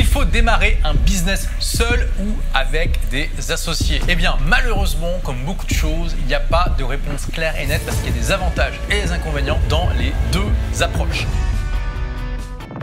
qu'il faut démarrer un business seul ou avec des associés Eh bien, malheureusement, comme beaucoup de choses, il n'y a pas de réponse claire et nette parce qu'il y a des avantages et des inconvénients dans les deux approches.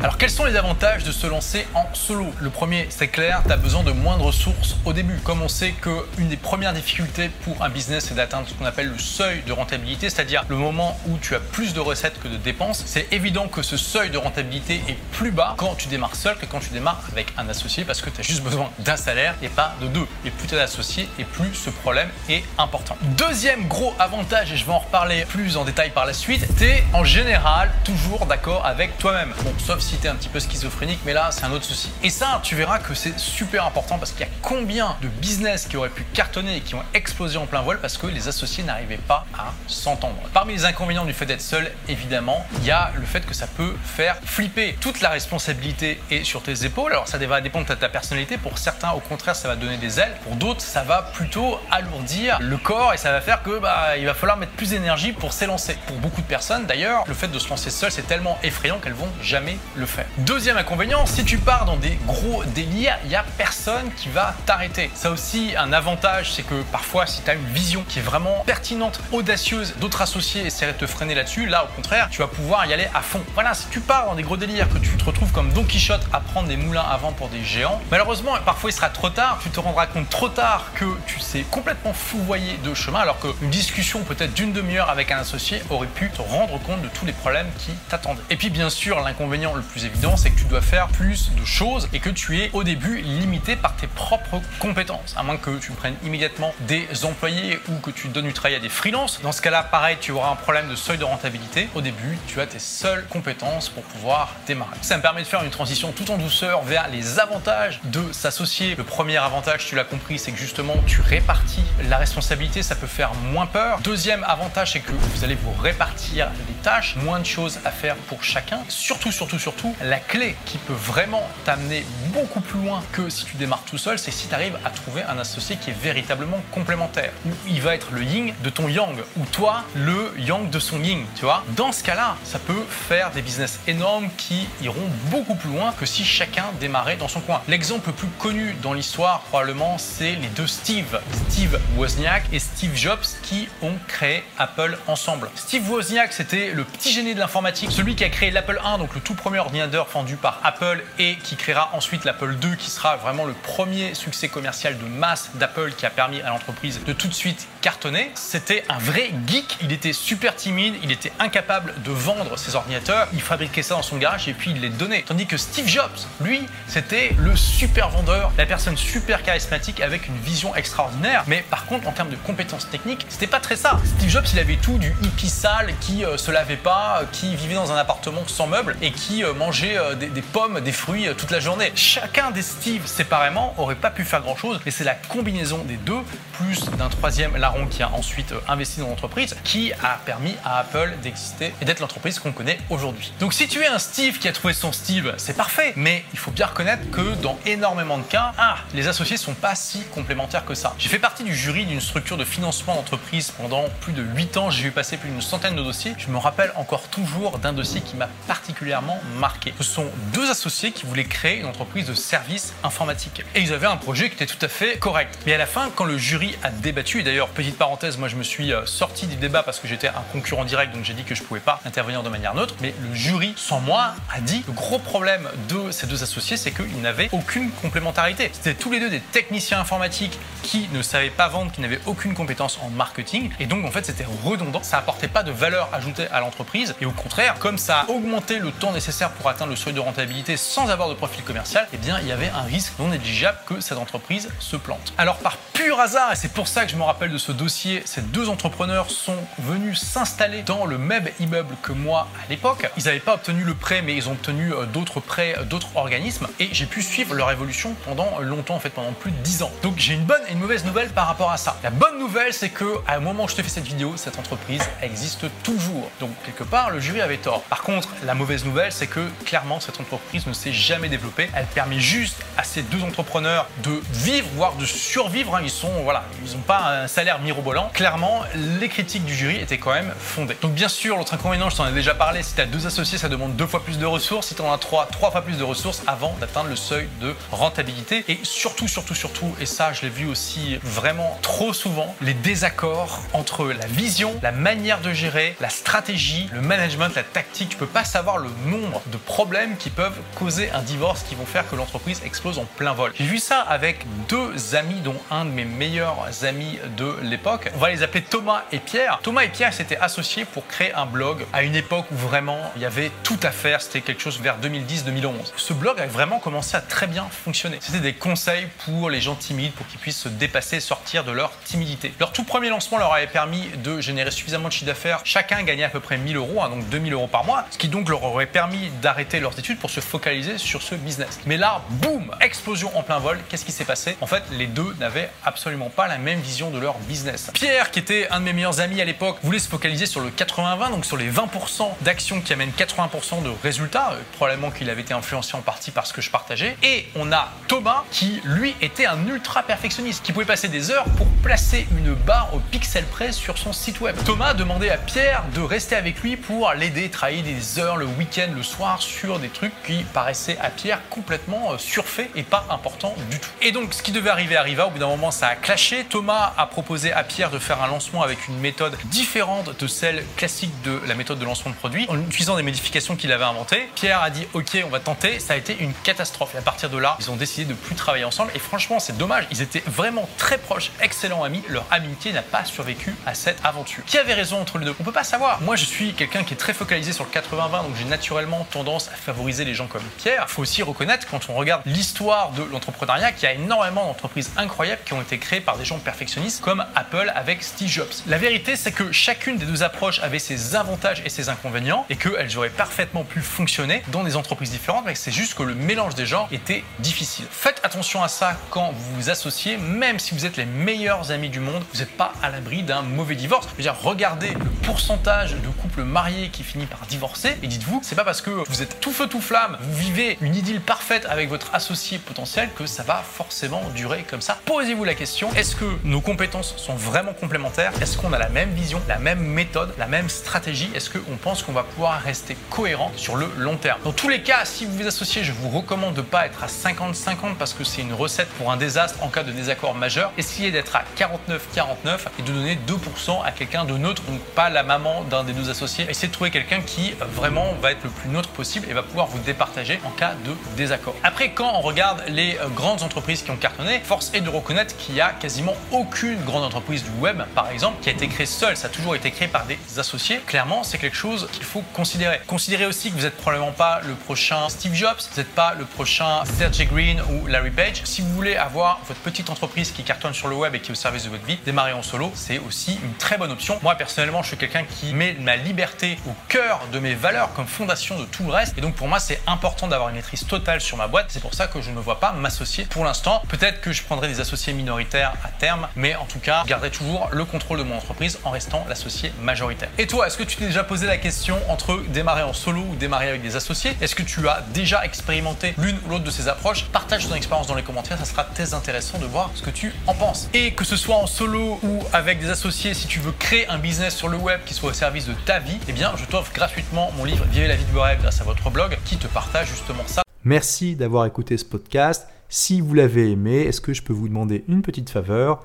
Alors quels sont les avantages de se lancer en solo? Le premier, c'est clair, tu as besoin de moins de ressources au début. Comme on sait qu'une des premières difficultés pour un business, c'est d'atteindre ce qu'on appelle le seuil de rentabilité, c'est-à-dire le moment où tu as plus de recettes que de dépenses. C'est évident que ce seuil de rentabilité est plus bas quand tu démarres seul que quand tu démarres avec un associé parce que tu as juste besoin d'un salaire et pas de deux. Et plus tu es associé et plus ce problème est important. Deuxième gros avantage, et je vais en reparler plus en détail par la suite, tu es en général toujours d'accord avec toi-même. Bon, sauf un petit peu schizophrénique, mais là, c'est un autre souci. Et ça, tu verras que c'est super important parce qu'il y a combien de business qui auraient pu cartonner et qui ont explosé en plein vol parce que les associés n'arrivaient pas à s'entendre. Parmi les inconvénients du fait d'être seul, évidemment, il y a le fait que ça peut faire flipper. Toute la responsabilité est sur tes épaules. Alors, ça va dépendre de ta personnalité. Pour certains, au contraire, ça va donner des ailes. Pour d'autres, ça va plutôt alourdir le corps et ça va faire que bah, il va falloir mettre plus d'énergie pour s'élancer. Pour beaucoup de personnes, d'ailleurs, le fait de se lancer seul, c'est tellement effrayant qu'elles vont jamais le faire. Deuxième inconvénient, si tu pars dans des gros délires, il n'y a personne qui va t'arrêter. Ça aussi, un avantage, c'est que parfois, si tu as une vision qui est vraiment pertinente, audacieuse, d'autres associés essaieraient de te freiner là-dessus, là, au contraire, tu vas pouvoir y aller à fond. Voilà, si tu pars dans des gros délires, que tu te retrouves comme Don Quichotte à prendre des moulins avant pour des géants, malheureusement, parfois il sera trop tard, tu te rendras compte trop tard que tu sais complètement fouvoyer de chemin, alors qu'une discussion peut-être d'une demi-heure avec un associé aurait pu te rendre compte de tous les problèmes qui t'attendaient. Et puis, bien sûr, l'inconvénient le plus évident, c'est que tu dois faire plus de choses et que tu es au début limité par tes propres compétences. À moins que tu prennes immédiatement des employés ou que tu donnes du travail à des freelances. Dans ce cas-là, pareil, tu auras un problème de seuil de rentabilité. Au début, tu as tes seules compétences pour pouvoir démarrer. Ça me permet de faire une transition tout en douceur vers les avantages de s'associer. Le premier avantage, tu l'as compris, c'est que justement, tu répartis la responsabilité. Ça peut faire moins peur. Deuxième avantage, c'est que vous allez vous répartir les tâches, moins de choses à faire pour chacun. Surtout, surtout, surtout, la clé qui peut vraiment t'amener beaucoup plus loin que si tu démarres tout seul, c'est si tu arrives à trouver un associé qui est véritablement complémentaire. Où il va être le yin de ton yang, ou toi le yang de son yin, tu vois. Dans ce cas-là, ça peut faire des business énormes qui iront beaucoup plus loin que si chacun démarrait dans son coin. L'exemple le plus connu dans l'histoire, probablement, c'est les deux Steve, Steve Wozniak et Steve Jobs, qui ont créé Apple ensemble. Steve Wozniak, c'était le petit génie de l'informatique, celui qui a créé l'Apple 1, donc le tout premier ordinateur vendu par Apple et qui créera ensuite l'Apple 2 qui sera vraiment le premier succès commercial de masse d'Apple qui a permis à l'entreprise de tout de suite cartonner. C'était un vrai geek, il était super timide, il était incapable de vendre ses ordinateurs, il fabriquait ça dans son garage et puis il les donnait. Tandis que Steve Jobs, lui, c'était le super vendeur, la personne super charismatique avec une vision extraordinaire, mais par contre en termes de compétences techniques, c'était pas très ça. Steve Jobs, il avait tout du hippie sale qui euh, se lavait pas, qui vivait dans un appartement sans meubles et qui euh, mangeait euh, des, pommes, des fruits euh, toute la journée. Chacun des Steve séparément aurait pas pu faire grand chose, mais c'est la combinaison des deux, plus d'un troisième qui a ensuite euh, investi dans l'entreprise, qui a permis à Apple d'exister et d'être l'entreprise qu'on connaît aujourd'hui. Donc si tu es un Steve qui a trouvé son Steve, c'est parfait, mais il faut bien reconnaître que dans énormément de cas, ah, les associés sont pas si complémentaires que ça. J'ai fait partie du jury d'une structure de financement d'entreprise pendant plus de 8 ans, j'ai vu passer plus d'une centaine de dossiers. Je me rappelle encore toujours d'un dossier qui m'a particulièrement marqué. Ce sont deux associés qui voulaient créer une entreprise de services informatiques. Et ils avaient un projet qui était tout à fait correct. Mais à la fin, quand le jury a débattu, et d'ailleurs, petite parenthèse, moi je me suis euh, sorti du débat parce que j'étais un concurrent direct, donc j'ai dit que je pouvais pas intervenir de manière neutre, mais le jury, sans moi, a dit le gros problème de ces deux associés, c'est qu'ils n'avaient aucune complémentarité. C'était tous les deux des techniciens informatiques qui ne savaient pas vendre, qui n'avaient aucune compétence en marketing, et donc en fait c'était redondant, ça apportait pas de valeur ajoutée à l'entreprise, et au contraire, comme ça a augmenté le temps nécessaire pour atteindre le seuil de rentabilité sans avoir de profil commercial, eh bien, il y avait un risque non négligeable que cette entreprise se plante. Alors, par pur hasard, et c'est pour ça que je me rappelle de ce dossier, ces deux entrepreneurs sont venus s'installer dans le même immeuble que moi à l'époque. Ils n'avaient pas obtenu le prêt, mais ils ont obtenu euh, d'autres prêts euh, d'autres organismes, et j'ai pu suivre leur évolution pendant longtemps, en fait, pendant plus de 10 ans. Donc, j'ai une bonne et une mauvaise nouvelle par rapport à ça. La bonne nouvelle, c'est que à un moment où je te fais cette vidéo, cette entreprise existe toujours. Donc quelque part, le jury avait tort. Par contre, la mauvaise nouvelle, c'est que clairement, cette entreprise ne s'est jamais développée. Elle permet juste à ces deux entrepreneurs de vivre, voire de survivre. Hein. Ils sont, voilà, ils n'ont pas un salaire mirobolant. Clairement, les critiques du jury étaient quand même fondées. Donc bien sûr, l'autre inconvénient, je t'en ai déjà parlé, si tu as deux associés, ça demande deux fois plus de ressources. Si tu en as trois, trois fois plus de ressources avant d'atteindre le seuil de rentabilité. Et surtout, surtout, surtout, et ça, je l'ai vu aussi vraiment trop souvent, les désaccords entre la vision, la manière de gérer, la stratégie, le management, la tactique. Tu peux pas savoir le nombre de problèmes qui peuvent causer un divorce qui vont faire que l'entreprise explose en plein vol. J'ai vu ça avec deux amis, dont un de mes meilleurs amis de l'époque. On va les appeler Thomas et Pierre. Thomas et Pierre s'étaient associés pour créer un blog à une époque où vraiment il y avait tout à faire. C'était quelque chose vers 2010-2011. Ce blog a vraiment commencé à très bien fonctionner. C'était des conseils pour les gens timides, pour qu'ils puissent se dépasser, sortir de leur timidité. Leur tout premier lancement leur avait permis de générer suffisamment de chiffre d'affaires. Chacun gagnait à peu près 1000 euros, hein, donc 2000 euros par mois, ce qui donc leur aurait permis d'arrêter leurs études pour se focaliser sur ce business. Mais là, boum, explosion en plein vol. Qu'est-ce qui s'est passé? En fait, les deux n'avaient absolument pas la même vision de leur business. Pierre, qui était un de mes meilleurs amis à l'époque, voulait se focaliser sur le 80-20, donc sur les 20% d'actions qui amènent 80% de résultats. Euh, probablement qu'il avait été influencé en partie par ce que je partageais. Et on a Thomas, qui lui était un ultra perfectionniste, qui pouvait passer des heures pour placer une barre au pixel près sur son site web. Thomas demandait à Pierre de rester avec lui pour l'aider, travailler des heures le week-end, le soir sur des trucs qui paraissaient à Pierre complètement euh, surfaits et pas importants du tout. Et donc, ce qui devait arriver arriva. Au bout d'un moment, ça a clashé. Thomas a proposé à Pierre de faire un lancement avec une méthode différente de celle classique de la méthode de lancement de produit, en utilisant des modifications qu'il avait inventées. Pierre a dit OK, on va tenter. Ça a été une catastrophe. Et à partir de là, ils ont décidé de plus travailler ensemble. Et franchement, c'est dommage. Ils étaient vraiment très proches, excellents amis. Leur amitié n'a pas survécu à cette aventure. Qui avait raison entre les deux? On peut pas savoir. Moi, je suis quelqu'un qui est très focalisé sur le 80-20, donc j'ai naturellement tendance à favoriser les gens comme Pierre. Il faut aussi reconnaître, quand on regarde l'histoire de l'entrepreneuriat, qu'il y a énormément d'entreprises incroyables qui ont été créées par des gens perfectionnistes, comme Apple avec Steve Jobs. La vérité, c'est que chacune des deux approches avait ses avantages et ses inconvénients, et qu'elles auraient parfaitement pu fonctionner dans des entreprises différentes, mais c'est juste que le mélange des genres était difficile. Faites attention à ça quand vous vous associez, même si vous êtes les meilleurs amis du monde, vous n'êtes pas à l'abri d'un mauvais divorce. Je veux dire, regardez le pourcentage de couples mariés qui finit par divorcer, et dites-vous, c'est pas parce que vous êtes tout feu tout flamme, vous vivez une idylle parfaite avec votre associé potentiel que ça va forcément durer comme ça. Posez-vous la question, est-ce que nos compétences sont vraiment complémentaires Est-ce qu'on a la même vision, la même méthode, la même stratégie? Est-ce qu'on pense qu'on va pouvoir rester cohérent sur le long terme? Dans tous les cas, si vous vous associez, je vous recommande de ne pas être à 50-50 parce que c'est une recette pour un désastre en cas de désaccord majeur. Essayez d'être à 49-49 et de donner 2% à quelqu'un de neutre, donc pas la maman d'un des deux associés. Essayez de trouver quelqu'un qui euh, vraiment va être le plus neutre possible et va pouvoir vous départager en cas de désaccord. Après, quand on regarde les euh, grandes entreprises qui ont cartonné, force est de reconnaître qu'il y a quasiment aucune grande entreprise du web, par exemple, qui a été créée seule. Ça a toujours été créé par des associés. Clairement, c'est quelque chose qu'il faut considérer. Considérez aussi que vous n'êtes probablement pas le prochain Steve Jobs, vous n'êtes pas le prochain Sergey Green ou Larry Page. Si vous voulez avoir votre petite entreprise qui cartonne sur le web et qui est au service de votre vie, démarrer en solo, c'est aussi une très bonne option. Moi, personnellement, je suis quelqu'un qui met ma liberté au cœur de mes valeurs comme fondation de tout le reste. Et donc, pour moi, c'est important d'avoir une maîtrise totale sur ma boîte. C'est pour ça que je ne me vois pas m'associer pour l'instant. Peut-être que je prendrai des associés minoritaires à terme, mais en tout cas, je garderai toujours le contrôle de mon entreprise en restant l'associé majoritaire. Et toi, est-ce que tu t'es déjà posé la question entre démarrer en solo ou démarrer avec des associés? Est-ce que tu as déjà expérimenté l'une ou l'autre de ces approches? Partage ton expérience dans les commentaires, ça sera très intéressant de voir ce que tu en penses. Et que ce soit en solo ou avec des associés, si tu veux créer un business sur le web qui soit au service de ta vie, eh bien, je t'offre gratuitement mon livre Vivez la vie de vos grâce à votre blog qui te partage justement ça. Merci d'avoir écouté ce podcast. Si vous l'avez aimé, est-ce que je peux vous demander une petite faveur?